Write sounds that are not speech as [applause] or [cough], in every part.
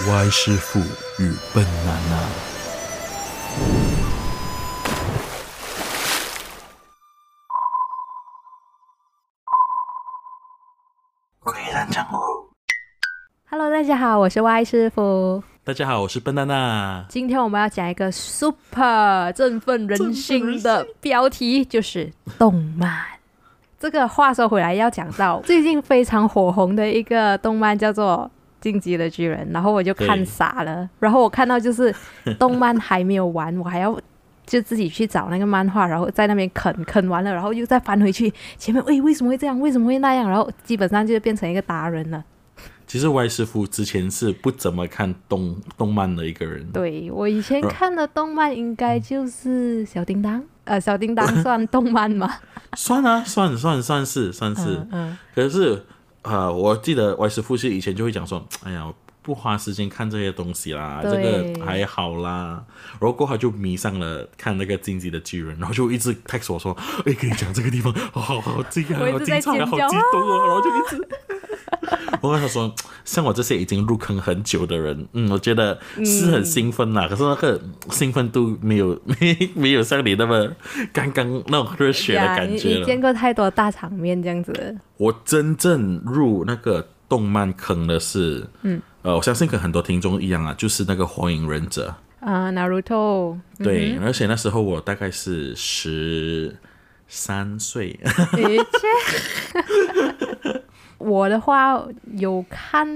歪师傅与笨娜娜。鬼人江湖。Hello，大家好，我是歪师傅。大家好，我是笨娜娜。今天我们要讲一个 super 振奋人心的标题，就是动漫。[laughs] 这个话说回来，要讲到最近非常火红的一个动漫，叫做《进击的巨人》，然后我就看傻了。然后我看到就是 [laughs] 动漫还没有完，我还要就自己去找那个漫画，然后在那边啃啃完了，然后又再翻回去前面，喂，为什么会这样？为什么会那样？然后基本上就变成一个达人了。其实歪师傅之前是不怎么看动动漫的一个人。对我以前呃看的动漫应该就是小叮当，呃，小叮当算动漫吗？[laughs] 算啊，算算算是算是。嗯嗯，可是呃，我记得外师傅是以前就会讲说，哎呀，不花时间看这些东西啦，这个还好啦。然后过后就迷上了看那个《进击的巨人》，然后就一直 text 我说，哎，跟你讲这个地方，好好好这个，好精彩，好激动哦，然后就一直。我跟他说，像我这些已经入坑很久的人，嗯，我觉得是很兴奋啦，可是那个兴奋度没有没 [laughs] 没有像你那么刚刚那种热血的感觉了。你见过太多大场面这样子，我真正入那个动漫坑的是，嗯，呃，我相信跟很多听众一样啊，就是那个《火影忍者。啊，Naruto，》对，而且那时候我大概是十三岁，[laughs] 我的话有看，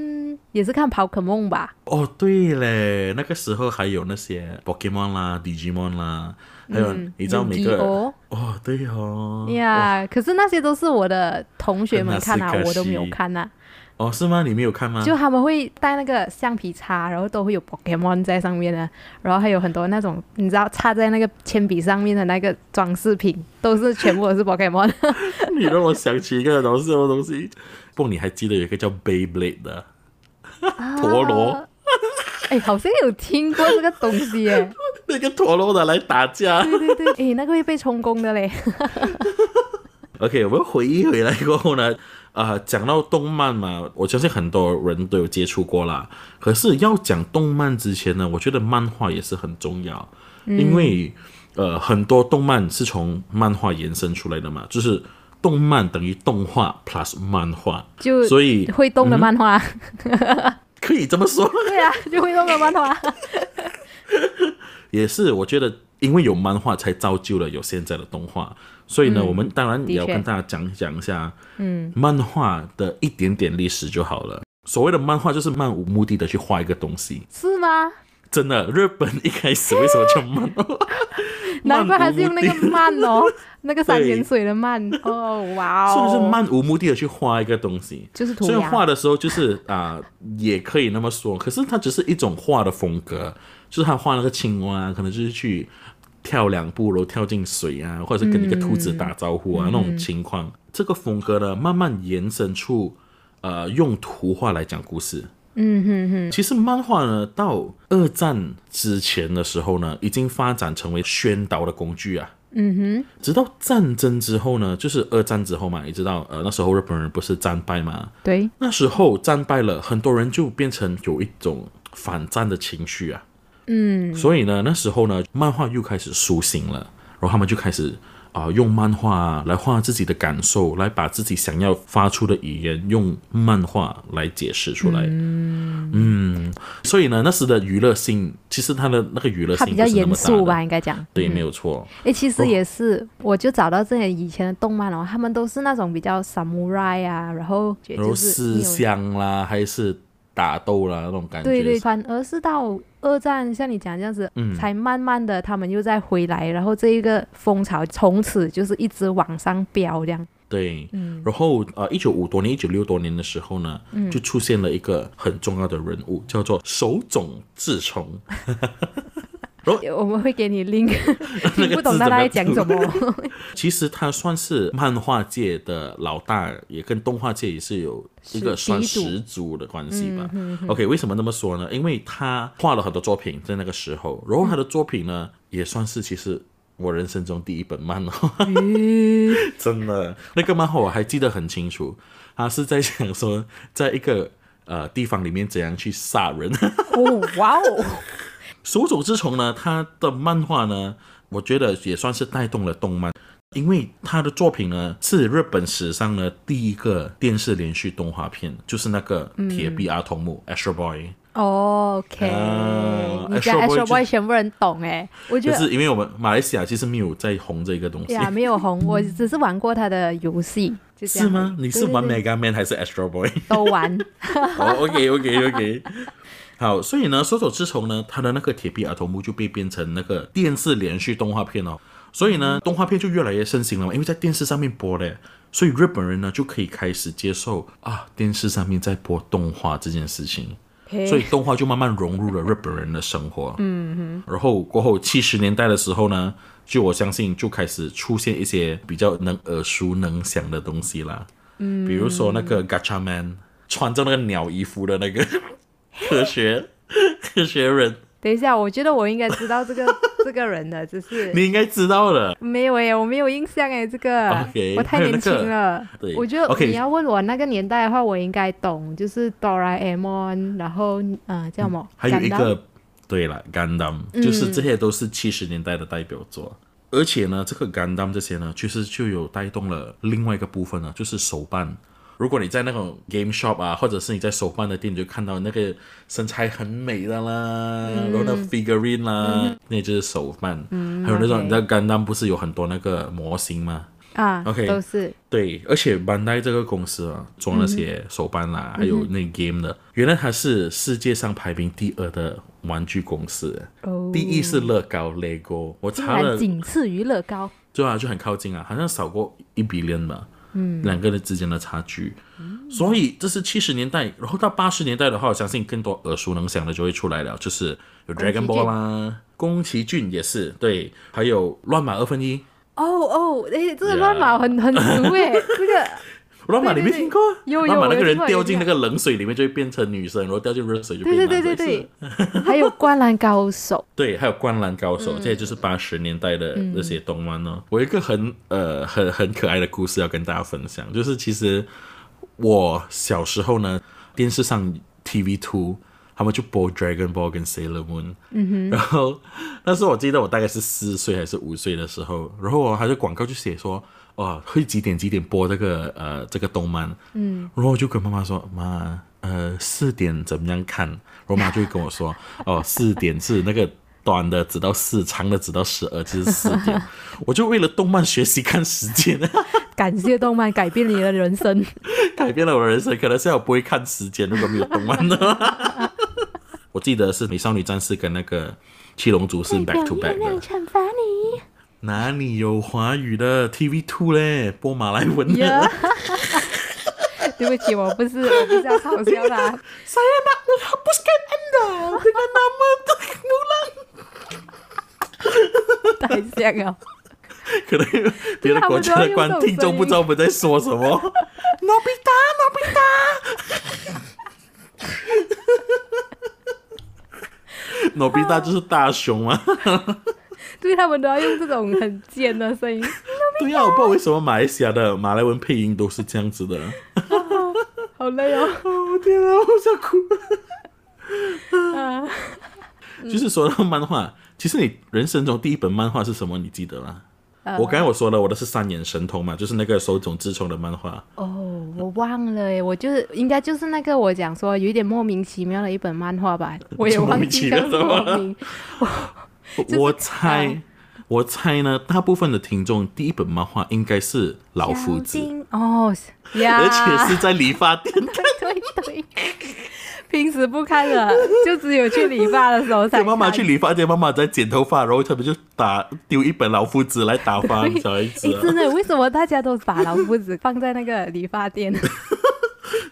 也是看宝可梦吧，哦，对嘞，那个时候还有那些 Pokemon 啦、Digimon 啦，还有、嗯你知道每个哦哦，对哦，呀，可是那些都是我的同学们看啊我都没有看呐、哦，是吗？你没有看吗？就他们会带那个橡皮擦，然后都会有 Pokemon 在上面的，然后还有很多那种你知道插在那个铅笔上面的那个装饰品，都是全部都是 Pokemon。[laughs] 你让我想起一个东西，什么东西？不，你还记得有一个叫 Beyblade 的陀螺，哎，好像有听过这个东西耶。[laughs] 那个陀螺的来打架。对对对，哎，那个会被充公的嘞。[laughs] OK，我们回忆回来过后呢，啊、讲到动漫嘛，我相信很多人都有接触过啦。可是要讲动漫之前呢，我觉得漫画也是很重要，因为呃，很多动漫是从漫画延伸出来的嘛，就是动漫等于动画 plus 漫画，就所以会动的漫画。[laughs] 可以这么说。[laughs] 对啊，就会动的漫画。[laughs] 也是，我觉得因为有漫画才造就了有现在的动画，所以呢，我们当然也要跟大家讲讲一下，嗯，漫画的一点点历史就好了。所谓的漫画就是漫无目的的去画一个东西，是吗？真的，日本一开始为什么叫漫画？[laughs] 难怪还是用那个 [laughs] 慢哦，那个三对点水的慢哦，哇哦是哦，不是漫无目的的去画一个东西？就是所以。画的时候就是啊、也可以那么说，可是它只是一种画的风格，就是他画那个青蛙，可能就是去跳两步，然后跳进水啊，或者是跟一个兔子打招呼啊、那种情况。这个风格呢，慢慢延伸出呃用图画来讲故事。嗯哼哼，其实漫画呢，到二战之前的时候呢，已经发展成为宣导的工具啊。嗯哼，直到战争之后呢，就是二战之后嘛，你知道，呃，那时候日本人不是战败嘛，对，那时候战败了，很多人就变成有一种反战的情绪啊。嗯，所以呢，那时候呢，漫画又开始苏醒了，然后他们就开始啊、用漫画、啊、来画自己的感受，来把自己想要发出的语言用漫画来解释出来。嗯嗯所以呢，那时的娱乐性，其实他的那个娱乐它比较严肃吧，应该讲。对，没有错。哎，其实也是，我就找到这些以前的动漫哦，他们都是那种比较 samurai 啊，然后然后就是思你有想啦，还是打斗啦那种感觉。对对，反而是到二战，像你讲这样子，嗯才慢慢的他们又再回来，然后这一个风潮从此就是一直往上飙这样。对，嗯然后呃，一九五多年、一九六多年的时候呢，嗯就出现了一个很重要的人物，叫做手冢治虫。我们会给你 link，[laughs] 听不懂字他在讲什么。[laughs] 其实他算是漫画界的老大，也跟动画界也是有一个算始祖的关系吧。OK，为什么那么说呢？因为他画了很多作品在那个时候，然后他的作品呢，也算是其实我人生中第一本漫画。[laughs] 真的，那个漫画我还记得很清楚，他是在想说，在一个呃地方里面怎样去杀人。哦，哇哦，手冢治虫呢，他的漫画呢，我觉得也算是带动了动漫，因为他的作品呢是日本史上呢第一个电视连续动画片，就是那个铁臂阿童木、Astro Boy。OK，、啊你讲 Astro Boy 全部人懂哎，我觉得就是因为我们马来西亚其实没有在红这个东西，呀没有红，我只是玩过他的游戏，就这样是吗？你是玩 Mega Man 还是 Astro Boy？都玩，[laughs] 哦，OK OK OK，好，所以呢，手冢治虫呢，他的那个铁臂儿童木就被变成那个电视连续动画片哦，所以呢，动画片就越来越盛行了嘛，因为在电视上面播嘞，所以日本人呢就可以开始接受啊，电视上面在播动画这件事情。所以动画就慢慢融入了日本人的生活。[laughs] 嗯哼。然后过后七十年代的时候呢，就我相信就开始出现一些比较能耳熟能详的东西啦。嗯。比如说那个 Gacha Man 穿着那个鸟衣服的那个科学科学人，等一下，我觉得我应该知道这个 [laughs] 这个人的，只是你应该知道了。没有哎，我没有印象哎，这个 OK，我太年轻了。对我觉得 OK 你要问我那个年代的话，我应该懂，就是哆啦 A 梦，然后呃叫什么？还有一个，对了，Gundam，就是这些都是七十年代的代表作。而且呢，这个 Gundam 这些呢，其实就有带动了另外一个部分呢，就是手办。如果你在那种 game shop 啊，或者是你在手办的店，你就看到那个身材很美的啦，然后那 figurine 啦，那就是手办。还有那种你知道 Gundam 不是有很多那个模型吗？啊 OK 都是。对，而且 Bandai 这个公司啊，做那些手办啦、还有那 game 的，原来它是世界上排名第二的玩具公司，哦，第一是乐高 Lego，我查了，仅次于乐高。对啊，就很靠近啊，好像少过一比零吧，嗯，两个人之间的差距，所以这是七十年代，然后到八十年代的话，我相信更多耳熟能详的就会出来了，就是有 Dragon Ball 啦，宫崎骏也是对，还有乱码二分一，哦哦，诶，这个乱码很很熟诶，[laughs] 这个乱马你没听过？有有乱马那个人掉进那个冷水里面就会变成女生，然后掉进热水就对变男生。对对对对对，[laughs] 还有灌篮高手，对，还有《灌篮高手》，这些就是八十年代的那些动漫哦。我有一个很呃很很可爱的故事要跟大家分享，就是其实我小时候呢，电视上 TV Two 他们就播 Dragon Ball 跟 Sailor Moon，嗯哼，[laughs] 然后那时候我记得我大概是四岁还是五岁的时候，然后我还是广告就写说。哦，会几点几点播这个呃这个动漫，嗯，然后我就跟妈妈说，妈，呃四点怎么样看？然后妈就会跟我说，[laughs] 哦四点是那个短的只到四，长的只到十二，就是四点。[laughs] 我就为了动漫学习看时间，[laughs] 感谢动漫改变你的人生。改变了我的人生。可能现在我不会看时间，如果没有动漫的话。我记得是美少女战士跟那个七龙珠是 back to back 的，惩罚你。哪里有华语的 TV Two 嘞？播马来文的。呀，[laughs] 对不起，我不是我不是要嘲笑他。Saya nak menghapuskan anda dengan nama Mulan。[laughs] 太像了。[laughs] 可能别的国家的观听众不知道我们在说什么。诺比达，诺比达。诺比达就是大雄嘛？[laughs] 对他们都要用这种很尖的声音。[laughs] 对呀、我不知道为什么马来西亚的马来文配音都是这样子的。[laughs] 好累哦。哦天啊，我想哭。啊，就是说到漫画，其实你人生中第一本漫画是什么？你记得吗？呃我刚才我说了，我的是三眼神童嘛，就是那个手冢治虫的漫画。哦，我忘了诶，我就是应该就是那个我讲说有一点莫名其妙的一本漫画吧，我也忘记叫什么名。[laughs] 就是我猜，啊我猜呢，大部分的听众第一本漫画应该是老夫子，哦呀，而且是在理发店看。对 [laughs] 对，平时 [laughs] 不看的，就只有去理发的时候才看。妈妈去理发店，妈妈在剪头发，然后他们就打丢一本老夫子来打发对小孩子。真的，为什么大家都把老夫子放在那个理发店？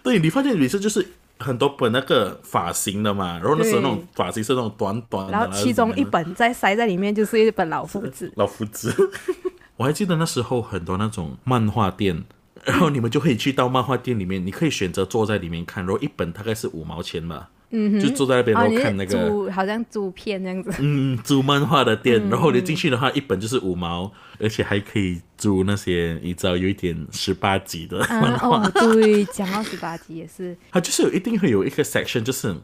对，理发店里是就是很多本那个发型的嘛，然后那时候那种发型是那种短短的，然后其中一本再塞在里面就是一本老夫子。老夫子。[laughs] 我还记得那时候很多那种漫画店，然后你们就可以去到漫画店里面，你可以选择坐在里面看，然后一本大概是五毛钱吧，嗯就坐在那边然后看那个。租好像租片这样子，嗯，租漫画的嗯店，然后你进去的话，一本就是五毛，而且还可以租那些你知道有一点十八集的嗯漫画。哦，对，讲到十八集也是，它就是有一定会有一个 section，就是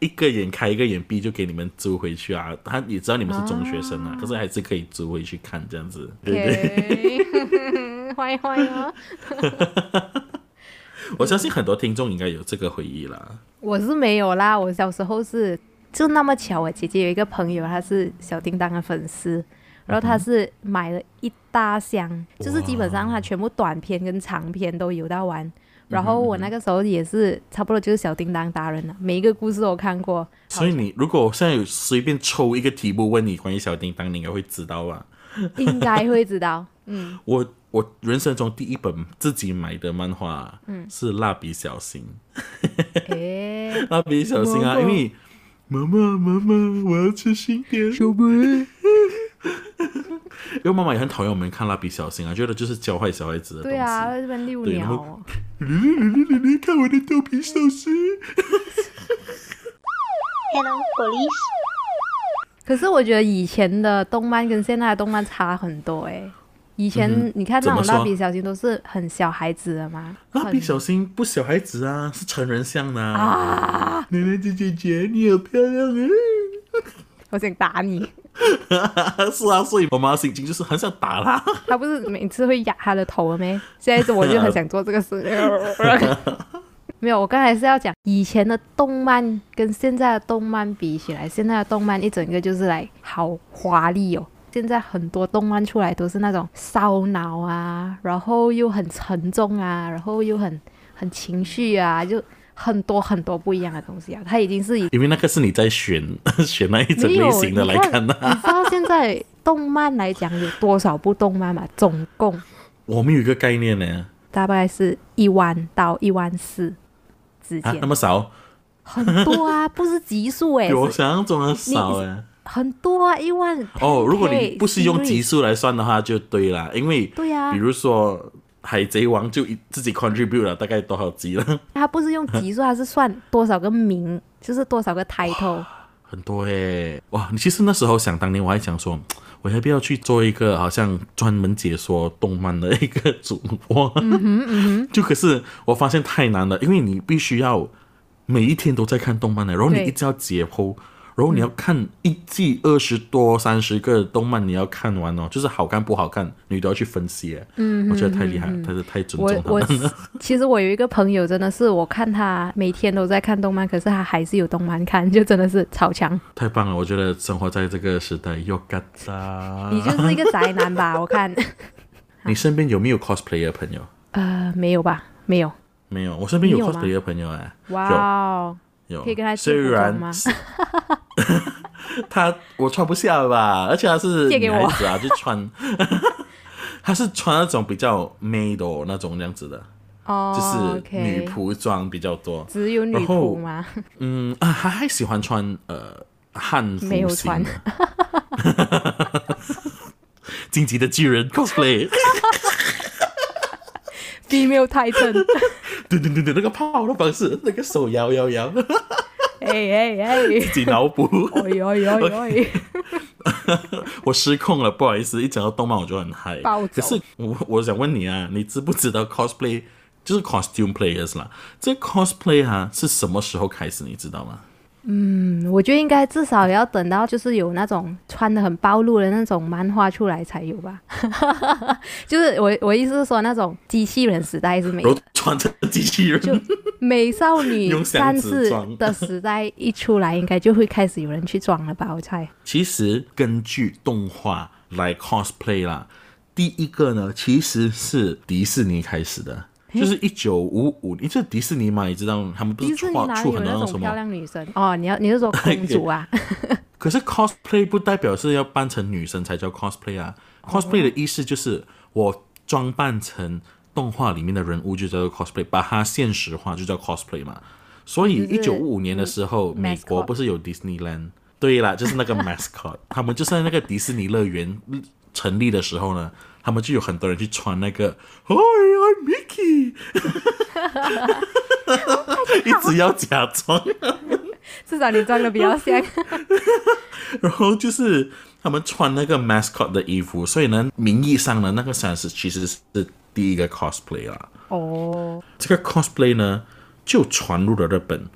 一个眼开一个眼闭，就给你们租回去啊。他也知道你们是中学生啊，可是还是可以租回去看这样子。对对，OK，[laughs] [laughs] 坏坏哦。我相信很多听众应该有这个回忆啦。我是没有啦，我小时候是就那么巧，我姐姐有一个朋友，她是小叮当的粉丝，然后她是买了一大箱，就是基本上她全部短片跟长片都有到完。然后我那个时候也是差不多就是小叮当达人了，每一个故事都看过。所以你如果现在有随便抽一个题目问你关于小叮当，你应该会知道吧？应该会知道，嗯，[laughs] 我我人生中第一本自己买的漫画，嗯，是蜡笔小新。诶，[laughs] 蜡笔小新啊，因为妈妈妈妈，我要吃新点。小妹，[laughs] 因为妈妈也很讨厌我们看蜡笔小新啊，觉得就是教坏小孩子的东西。对啊，在这边遛鸟看我的豆皮寿司。Hello, police. 可是我觉得以前的动漫跟现在的动漫差很多诶。以前你看那种蜡笔小新都是很小孩子的嘛，蜡笔小新不小孩子啊，是成人像的啊。啊，奶奶姐姐姐，你好漂亮啊！[laughs] 我想打你。[laughs] 是啊，所以我妈心情就是很想打他。他不是每次会压他的头咩？现在我就很想做这个事。[laughs] 没有，我刚才是要讲以前的动漫跟现在的动漫比起来，现在的动漫一整个就是来好华丽哦。现在很多动漫出来都是那种烧脑啊，然后又很沉重啊，然后又很很情绪啊，就很多很多不一样的东西啊。它已经是以因为那个是你在选 [laughs] 选那一种类型的来看的、你知道现在动漫来讲有多少部动漫吗？总共我们有一个概念呢，大概是一万到一万四之啊，间，那么少，很多啊，不是集数哎、[laughs] 比我想象中的少哎。很多啊，一万哦，如果你不是用集数来算的话，就对啦，因为对呀、比如说海贼王就一自己 contribute 了大概多少集了，[laughs] 它不是用集数，它是算多少个名，就是多少个 title。很多诶。哇，你其实那时候想当年我还想说，我要不要去做一个好像专门解说动漫的一个主播？嗯哼，嗯哼。[laughs] 就可是我发现太难了，因为你必须要每一天都在看动漫的，然后你一直要解剖。然后你要看一季二十多、三十个动漫，你要看完哦，就是好看不好看，你都要去分析。嗯，我觉得太厉害了，他是太尊我我重他们了。其实我有一个朋友，真的是我看他每天都在看动漫，可是他还是有动漫看，就真的是超强。太棒了！我觉得生活在这个时代，又嘎达。你就是一个宅男吧？[laughs] 我看，[laughs] 你身边有没有 cosplay 的朋友？呃，没有吧？没有。没有，我身边有 cosplay 的朋友哎，哇哦，有。可以跟他借虽护然工吗 [laughs] 他我穿不下吧，而且他是女孩子啊，就穿，[laughs] 他是穿那种比较 maid 那种样子的，哦，就是女仆装比较多。只有女仆吗？嗯啊，他还喜欢穿呃汉服没有穿。[laughs] 晋级的巨人 cosplay，female Titan，对对对对，那个泡的方式，那个手摇摇摇，哎哎哎，自己脑补。哎呦哎呦哎呦，[laughs] 我失控了，不好意思，一讲到动漫我就很嗨。可是我我想问你啊，你知不知道 cosplay 就是 costume players 啦？这 cosplay 哈、是什么时候开始？你知道吗？嗯，我觉得应该至少也要等到就是有那种穿的很暴露的那种漫画出来才有吧。[laughs] 就是我我意思是说，那种机器人时代是没有穿着机器人，就美少女战士装的时代一出来，应该就会开始有人去装了吧？我猜。其实根据动画来 cosplay 啦，第一个呢其实是迪士尼开始的。就是一九五五，你这迪士尼嘛，你知道他们不是画出很多那种漂？亮女生？哦，你要你是说公主啊？[laughs] 可是 cosplay 不代表是要扮成女生才叫 cosplay 啊。cosplay 的意思就是我装扮成动画里面的人物就叫做 cosplay，把它现实化就叫 cosplay 嘛。所以就是一九五五年的时候，美国不是有 Disneyland？对啦，就是那个 mascot，[laughs] 他们就在那个迪士尼乐园成立的时候呢，他们就有很多人去穿那个 Hi I'm [laughs] 一直要假装。[laughs] 至少你装的比较像。[laughs] 然后就是他们穿那个 mascot 的衣服，所以呢，名义上的，那个三十其实是第一个 cosplay 啦。哦，这个 cosplay 呢，就传入了日本。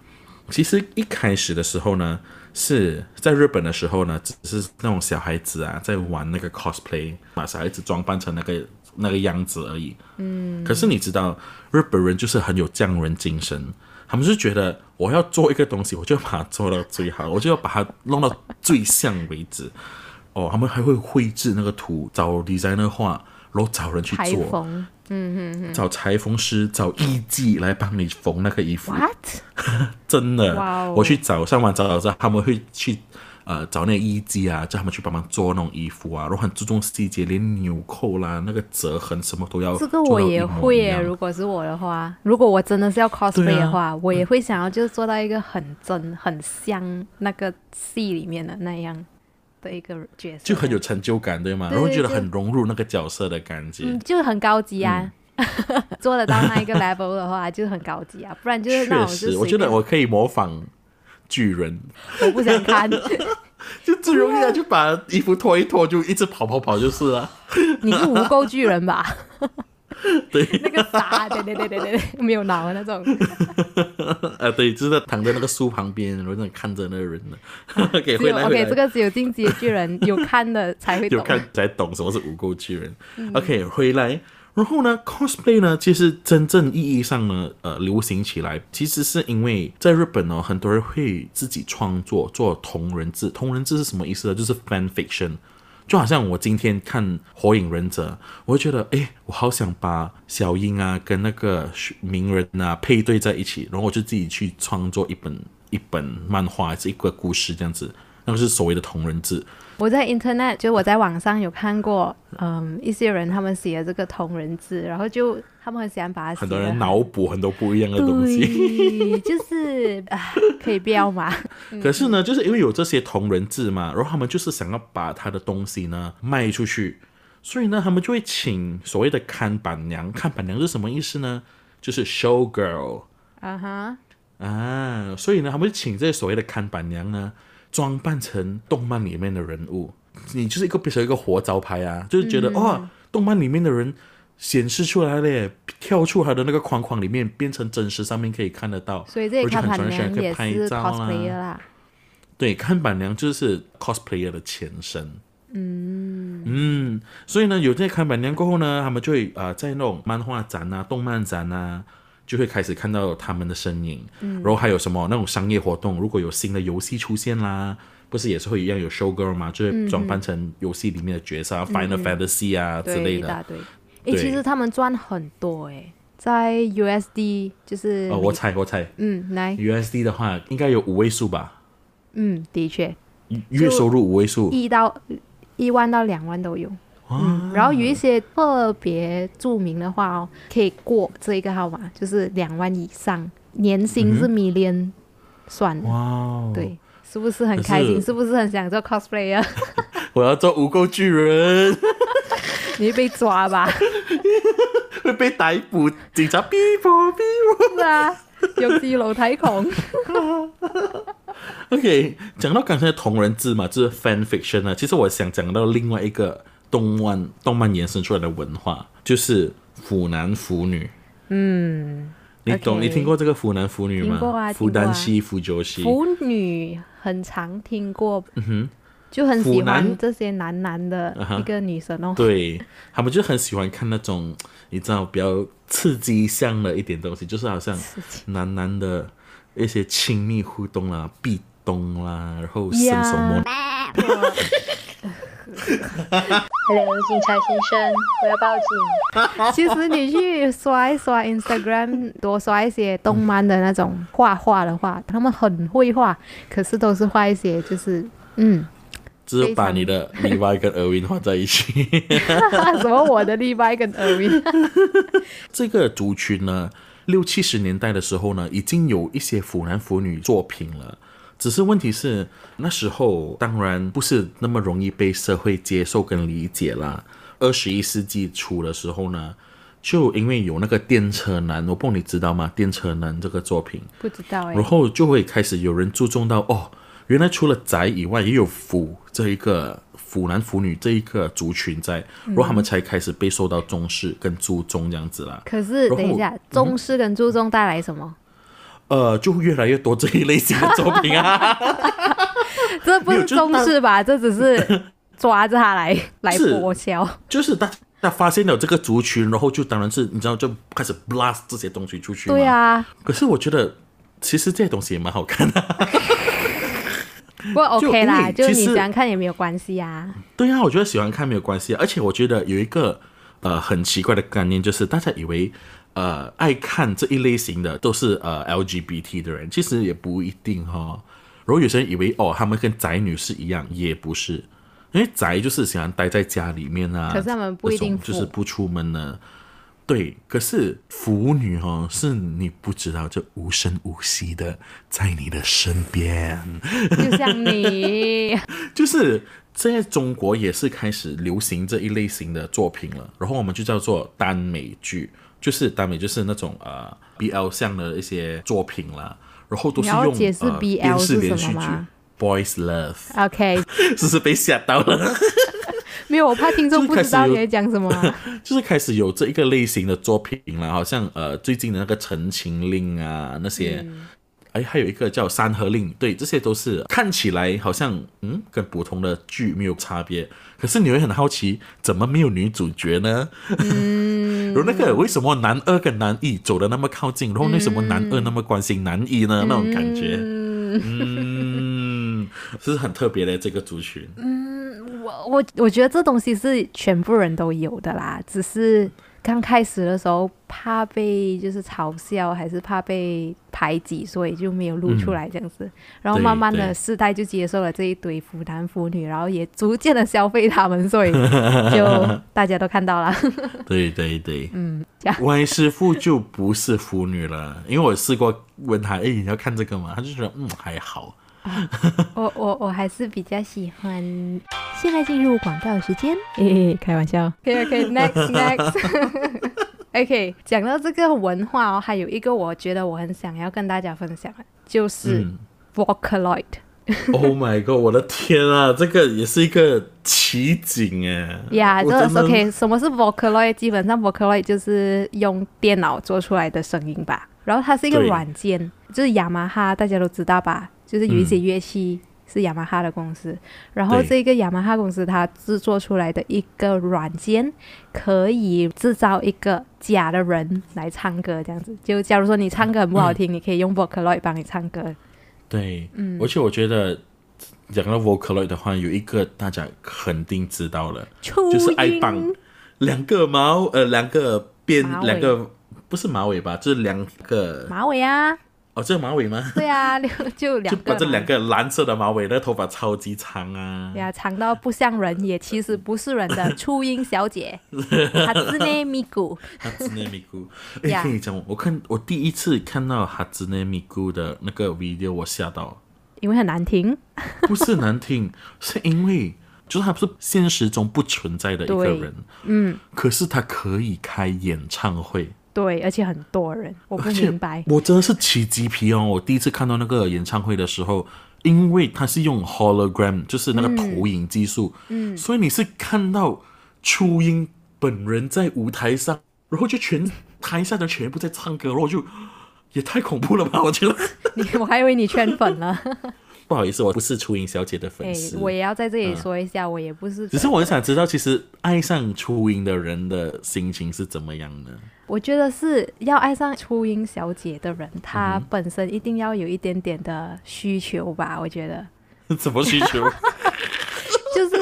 其实一开始的时候呢，是在日本的时候呢，只是那种小孩子啊，在玩那个 cosplay，把小孩子装扮成那个那个样子而已。嗯。可是你知道，日本人就是很有匠人精神，他们是觉得我要做一个东西，我就把它做到最好，我就要把它弄到最像为止。哦，他们还会绘制那个图，找 designer 画，然后找人去裁做。缝找裁缝师、找艺伎来帮你缝那个衣服，，what？[laughs] 真的。我去找上网找找找，他们会去呃找那个艺妓啊，叫他们去帮忙做那种衣服啊，然后很注重细节，连纽扣啦、那个折痕什么都要这个我也会耶。如果是我的话，如果我真的是要 cosplay 的话，我也会想要就是做到一个很真、很像那个戏里面的那样的一个角色，就很有成就感，对吗？对然后觉得很融入那个角色的感觉。嗯，就很高级啊。嗯 [laughs] 做得到那一个 level 的话，就很高级啊，不然就是那确种就实，我觉得我可以模仿巨人，我不想看，[laughs] 就最容易啊，就把衣服脱一脱，就一直跑跑跑就是了。[laughs] 你是无垢巨人吧？[laughs] 对，那个傻，对对对对对，对没有脑的那种。啊，对，就是躺在那个树旁边，然后那看着那个人呢。OK，回来 OK，这个只有进阶巨人有看的才会懂有。看才懂什么是无垢巨人。OK，嗯回来，然后呢，cosplay 呢，其实真正意义上呢，呃，流行起来，其实是因为在日本哦，很多人会自己创作做同人志。同人志是什么意思呢？就是 fan fiction。就好像我今天看《火影忍者》，我会觉得，哎，我好想把小樱啊跟那个鸣人啊配对在一起，然后我就自己去创作一本一本漫画，还是一个故事这样子。那个是所谓的同人志。我在 Internet 就我在网上有看过，嗯，一些人他们写的这个同人字，然后就他们很喜欢把很多人脑补很多不一样的东西。[laughs] 就是啊，可以不要吗？[laughs] 可是呢，就是因为有这些同人字嘛，然后他们就是想要把他的东西呢卖出去，所以呢，他们就会请所谓的看板娘。看板娘是什么意思呢？就是 show girl 啊哈，啊，所以呢，他们就请这些所谓的看板娘呢，装扮成动漫里面的人物。你就是一个，比如说一个活招牌啊，就是觉得哇、动漫里面的人显示出来了，跳出他的那个框框里面，变成真实上面可以看得到。所以这里我就看板娘也可以是拍照啦 cosplayer 啦。对，看板娘就是 cosplayer 的前身。嗯嗯，所以呢，有这些看板娘过后呢，他们就会啊、呃在那种漫画展啊、动漫展啊，就会开始看到他们的身影。嗯，然后还有什么那种商业活动，如果有新的游戏出现啦，不是也是会一样有 show girl 吗，就会装扮成游戏里面的角色、啊 Final Fantasy 啊之，类的。一大堆。诶，其实他们赚很多诶，在 USD 就是哦，我猜我猜嗯，来，USD 的话应该有五位数吧，嗯，的确，月收入五位数。一到一万到两万都有。嗯，然后有一些特别著名的话哦，可以过这一个号码，就是两万以上，年薪是 million 算的。哇哦！对，是不是很开心？是是不是很想做 cosplay 啊？[laughs] 我要做无垢巨人。[laughs] 你会被抓吧？[laughs] 会被逮捕，警察逼迫逼是啊，有自楼睇窮。我。OK，讲到刚才的同人志嘛，就是 fan fiction 呢。其实我想讲到另外一个动漫动漫延伸出来的文化，就是腐男腐女。嗯，你懂你听过这个腐男腐女吗？听过啊腐丹西、腐九西。腐女很常听过，嗯哼，就很喜欢这些男男的一个女生哦。对他们就很喜欢看那种你知道比较刺激向的一点东西，就是好像男男的一些亲密互动啦、壁咚啦，然后伸手摸 Hello，警察先生，我要报警。其实你去刷一刷 Instagram，[laughs] 多刷一些动漫的那种画画的话，他们很会画，可是都是画一些就是嗯，就是把你的 Levi 跟 Erwin 画在一起。[laughs] 什么我的 Levi 跟 Erwin，[laughs] 这个族群呢，六七十年代的时候呢，已经有一些腐男腐女作品了。只是问题是，那时候当然不是那么容易被社会接受跟理解啦。二十一世纪初的时候呢，就因为有那个电车男，我不知道你知道吗？电车男这个作品，不知道哎、然后就会开始有人注重到哦，原来除了宅以外，也有腐这一个腐男腐女这一个族群在，然后他们才开始被受到重视跟注重这样子啦。可是等一下，重视跟注重带来什么？呃，就越来越多这一类型的作品啊。[laughs] 这不是重视吧？这只是 [laughs] 抓着他来来是剥削。就是大家发现了这个族群，然后就当然是你知道就开始 blast 这些东西出去嘛。对啊，可是我觉得其实这些东西也蛮好看的。不过 OK 啦，就你喜欢看也没有关系啊。对啊，我觉得喜欢看没有关系啊。而且我觉得有一个呃很奇怪的概念，就是大家以为呃爱看这一类型的都是呃 LGBT 的人，其实也不一定哈。然后有些人以为哦，他们跟宅女是一样，也不是。因为宅就是喜欢待在家里面啊，可是他们不一定就是不出门呢。对，可是腐女哦，是你不知道，就无声无息的在你的身边。就像你，[laughs] 就是在中国也是开始流行这一类型的作品了，然后我们就叫做耽美剧，就是耽美就是那种呃 BL 向的一些作品啦，然后都是用电视是连续剧 Boys Love，OK，[laughs] 是不是被吓到了？[laughs] 没有，我怕听众不知道你在讲什么啊。[laughs] 就是开始有这一个类型的作品了，好像呃最近的那个《陈情令》啊那些。哎，还有一个叫《山河令》，对，这些都是看起来好像嗯跟普通的剧没有差别，可是你会很好奇，怎么没有女主角呢？嗯，然后那个为什么男二跟男一走的那么靠近，然后为什么男二那么关心男一呢？那种感觉，嗯，是很特别的这个族群。嗯我我我觉得这东西是全部人都有的啦，只是刚开始的时候怕被就是嘲笑，还是怕被排挤，所以就没有露出来这样子。然后慢慢的对世代就接受了这一堆腐男腐女，然后也逐渐的消费他们，所以 [laughs] 就大家都看到了。对 [laughs] 对对，[laughs] 嗯，这样万一师傅就不是腐女了，因为我试过问他，哎，你要看这个吗？他就说，嗯，还好。[laughs] 我我我还是比较喜欢。现在进入广告时间，诶、开玩笑。OK OK，next [laughs] next。[laughs] OK，讲到这个文化哦，还有一个我觉得我很想要跟大家分享的，就是嗯 Vocaloid。，Oh my god，我的天啊，这个也是一个奇景哎。呀、这 OK，什么是 Vocaloid？基本上 Vocaloid 就是用电脑做出来的声音吧。然后它是一个软件，就是雅马哈，大家都知道吧？就是有一些乐器是雅马哈的公司，然后这个雅马哈公司它制作出来的一个软件，可以制造一个假的人来唱歌，这样子。就假如说你唱歌很不好听，你可以用 Vocaloid 帮你唱歌。对，嗯。而且我觉得讲到 Vocaloid 的话，有一个大家肯定知道了，就是爱音棒，两个毛，呃，两个边马，尾。两个不是马尾吧，就是两个，马尾啊，哦，这是马尾吗？对啊，两 [laughs] 就两就把这两个蓝色的马尾，那个头发超级长啊。对呀，长到不像人，也其实不是人的初音小姐，[laughs] 哈兹内咪咕。哈兹内米咕，[laughs] 哎、呀跟你讲，我看我第一次看到哈兹内米咕的那个 video，我吓到，因为很难听，不是难听，是因为就是他不是现实中不存在的一个人，嗯，可是他可以开演唱会，对，而且很多人，[laughs] 我不明白。我真的是起鸡皮哦！我第一次看到那个演唱会的时候，因为他是用 hologram，就是那个投影技术，嗯，所以你是看到初音本人在舞台上，然后就全台下的全部在唱歌，然后我就也太恐怖了吧！我觉得 [laughs] 你 [laughs] 我还以为你圈粉了，不好意思，我不是初音小姐的粉哎丝，，我也要在这里说一下，我也不是。只是我很想知道，其实爱上初音的人的心情是怎么样的？我觉得是要爱上初音小姐的人，她嗯本身一定要有一点点的需求吧，我觉得。[laughs] 怎么需求？[laughs] 就是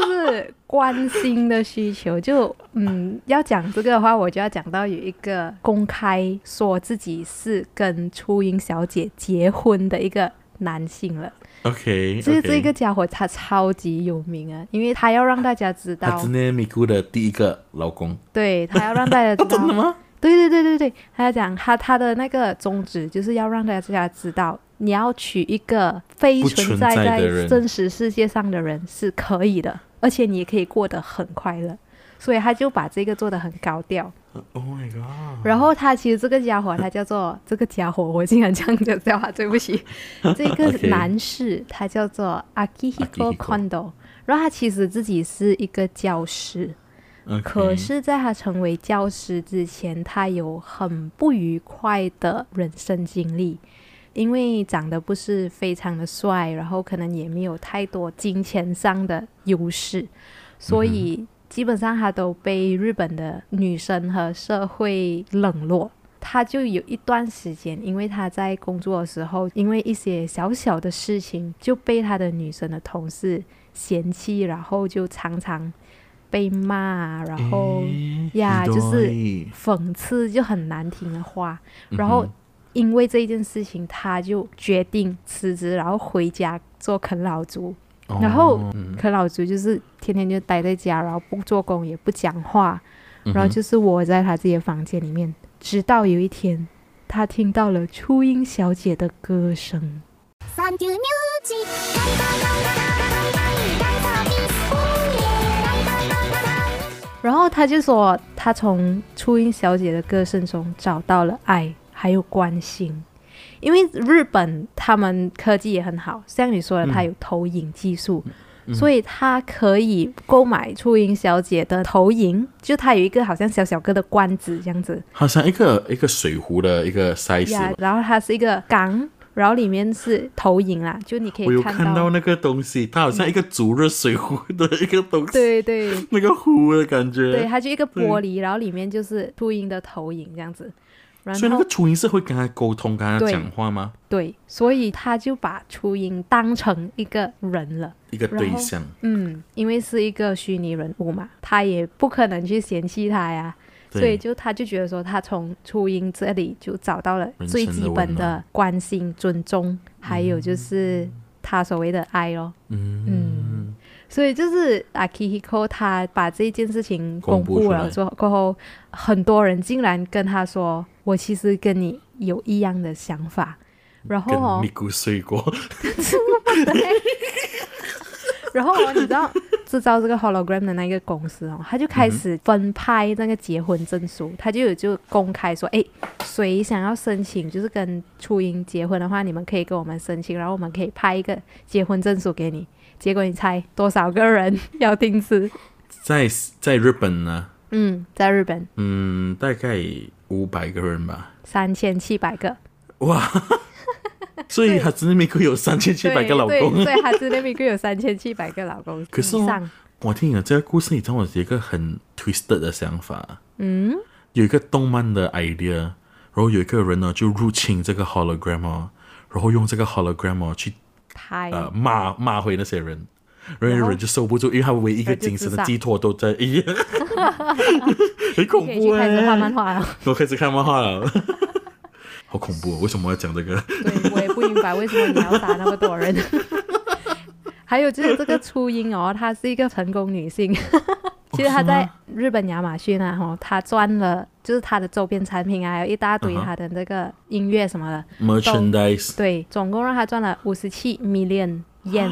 就是关心的需求。就嗯，要讲这个的话，我就要讲到有一个公开说自己是跟初音小姐结婚的一个男性了。OK，这这个家伙他超级有名啊，因为他要让大家知道他之，内米咕的第一个老公，对他要让大家知道。真的吗？对对对对对，他要讲他他的那个宗旨就是要让大家知道，你要娶一个非存在在真实世界上的人是可以的，而且你也可以过得很快乐。所以他就把这个做的很高调。Oh my god！然后他其实这个家伙，他叫做这个家伙，我竟然这样子叫他，对不起。[laughs] 这个男士他叫做 Akihiko Kondo，然后他其实自己是一个教师可是在他成为教师之前，他有很不愉快的人生经历。因为长得不是非常的帅，然后可能也没有太多金钱上的优势，所以基本上他都被日本的女生和社会冷落。他就有一段时间，因为他在工作的时候，因为一些小小的事情就被他的女生的同事嫌弃，然后就常常被骂，然后诶呀就是ひ讽刺，就很难听的话。どい然后嗯 因为这一件事情他就决定辞职然后回家做啃老族。然后啃老族就是天天就待在家然后不做工也不讲话。然后就是我在他自己的房间里面直到有一天他听到了初音小姐的歌声。然后他就说他从初音小姐的歌声中找到了爱。还有关心。因为日本他们科技也很好，像你说的，嗯他有投影技术，嗯所以他可以购买初音小姐的投影，就它有一个好像小小个的罐子这样子好像一个一个水壶的一个 size 吧。呀然后它是一个缸，然后里面是投影啦，就你可我有以看看到那个东西，它好像一个煮热水壶的一个东西，对对 [laughs] 那个壶的感觉。对，它就一个玻璃，然后里面就是初音的投影这样子，然所以那个初音是会跟他沟通、跟他讲话吗？对，所以他就把初音当成一个人了。一个对象，嗯，因为是一个虚拟人物嘛，他也不可能去嫌弃他呀，所以就他就觉得说，他从初音这里就找到了最基本的关心、尊重，还有就是他所谓的爱咯。嗯。嗯所以就是阿 Kihiko 他把这一件事情公布了之后，过后很多人竟然跟他说：“我其实跟你有一样的想法。”然后跟哦咪，咕睡过，[laughs] 然后哦，你知道制造这个 hologram 的那个公司哦，他就开始分派那个结婚证书，他就有就公开说，哎，谁想要申请，就是跟初音结婚的话，你们可以跟我们申请，然后我们可以拍一个结婚证书给你。结果你猜多少个人要定制？在在日本呢，嗯，在日本嗯，大概五百个人吧。三千七百个，哇！[laughs] 所以他真的咪咕有三千七百个老对公。对，哈兹那边有三千七百个老公 [laughs] 可是哦。我听了这个故事，你知道我有一个很 twisted 的想法，嗯，有一个动漫的 idea，然后有一个人呢就入侵这个 hologram 哦，然后用这个 hologram 哦去拍、呃骂骂回那些人，然后人就受不住，因为他唯一一个精神的寄托都在，咦，[laughs] 很恐怖哎、去开始画漫画了。我开始看漫画了，[laughs] 好恐怖、哦！为什么要讲这个？对我也不明白为什么你要打那么多人。[laughs] 还有就是这个初音哦，她是一个成功女性。其实她在日本亚马逊啊，哈，她赚了就是他的周边产品啊，还有一大堆他的那个音乐什么的，merchandise，对，总共让他赚了五十七 million yen，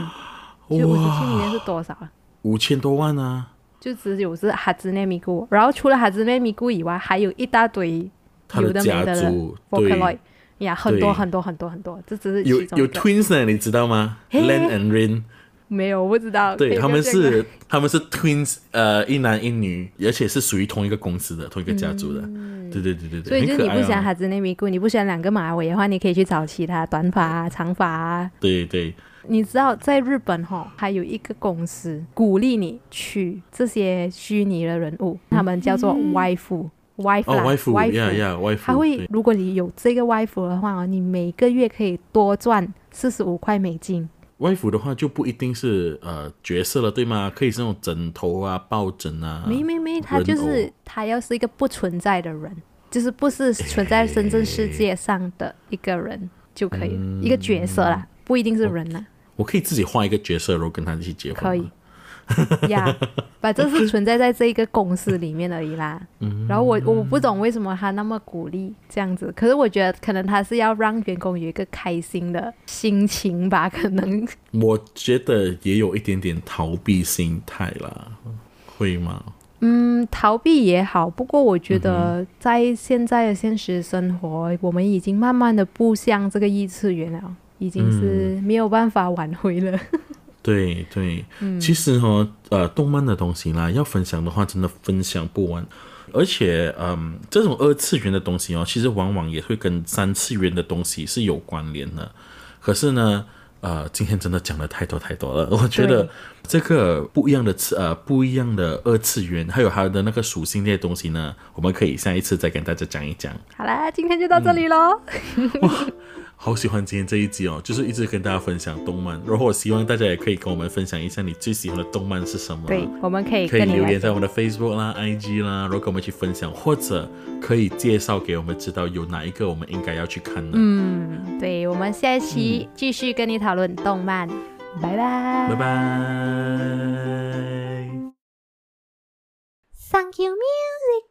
就五十七 million 是多少啊？五千多万啊！就只有是哈兹内米姑，然后除了哈兹内米姑以外，还有一大堆他有的没家的对。呀，很多很多很多很多，这只是有有 twins 呢，你知道吗？l a n and Rin，没有，我不知道。对他们是他们是 twins，呃，一男一女，而且是属于同一个公司的，同一个家族的。对对对对所以就是你不喜欢哈兹内米姑，你不喜欢两个马尾的话，你可以去找其他短发啊、长发啊。对对，你知道在日本哈，还有一个公司鼓励你取这些虚拟的人物，他们叫做 wife，wife，呀呀，wife，他会，如果你有这个 wife 的话哦，你每个月可以多赚四十五块美金。外服的话就不一定是呃角色了，对吗？可以是那种枕头啊、抱枕啊。没没没，他就是他要是一个不存在的人，就是不是存在真正世界上的一个人就可以一个角色啦，不一定是人啦，我可以自己画一个角色，然后跟他一起结婚。可以。。呀，反正是存在在这一个公司里面而已啦。嗯然后我我不懂为什么他那么鼓励这样子，可是我觉得可能他是要让员工有一个开心的心情吧，可能我觉得也有一点点逃避心态啦，会吗？嗯，逃避也好，不过我觉嗯得在现在的现实生活，我们已经慢慢的步向这个异次元了，已经是没有办法挽回了。对对，嗯其实哈，呃，动漫的东西啦，要分享的话，真的分享不完。而且，嗯，这种二次元的东西哦，其实往往也会跟三次元的东西是有关联的。可是呢，呃，今天真的讲的太多太多了，我觉得这个不一样的次呃不一样的二次元，还有它的那个属性这些东西呢，我们可以下一次再跟大家讲一讲。好啦，今天就到这里喽。好喜欢今天这一集哦，就是一直跟大家分享动漫。如果我希望大家也可以跟我们分享一下你最喜欢的动漫是什么，对，我们可以可以留言在我们的 Facebook 啦、IG 啦。如果我们一起分享，或者可以介绍给我们知道有哪一个我们应该要去看的？嗯，对，我们下一期继续跟你讨论动漫，拜拜，拜拜。Thank you music。